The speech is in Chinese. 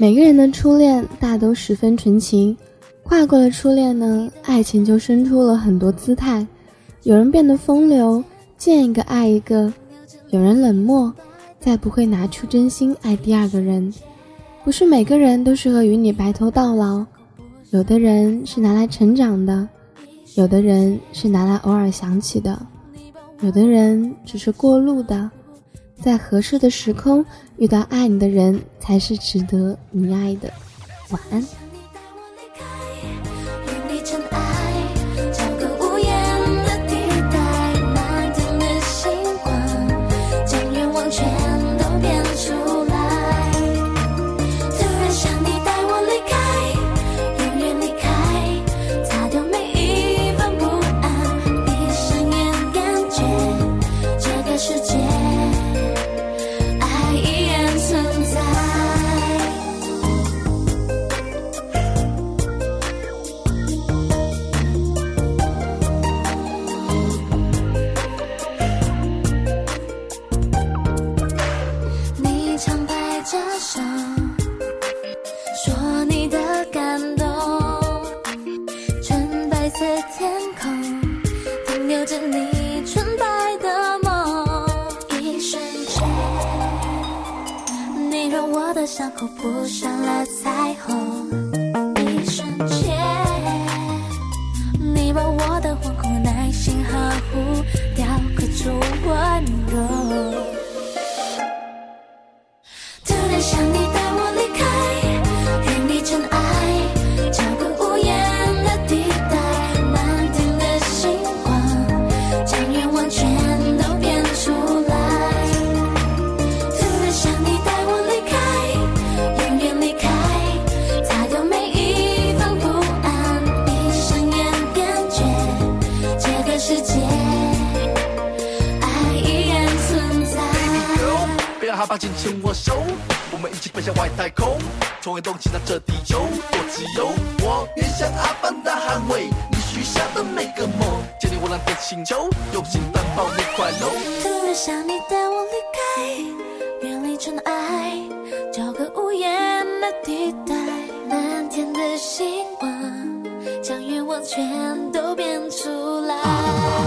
每个人的初恋大都十分纯情，跨过了初恋呢，爱情就生出了很多姿态。有人变得风流，见一个爱一个；有人冷漠，再不会拿出真心爱第二个人。不是每个人都适合与你白头到老，有的人是拿来成长的，有的人是拿来偶尔想起的，有的人只是过路的。在合适的时空遇到爱你的人，才是值得你爱的。晚安。手说你的感动，纯白色天空停留着你纯白的梦。一瞬间，你让我的伤口铺上了彩虹。把紧牵我手，我们一起奔向外太空，从未动心让这地球多自由。我愿像阿凡达捍卫你许下的每个梦，建立我蓝的星球，用心担保你快乐。突然想你带我离开，远离尘埃，找个无言的地带，满天的星光，将愿望全都变出来。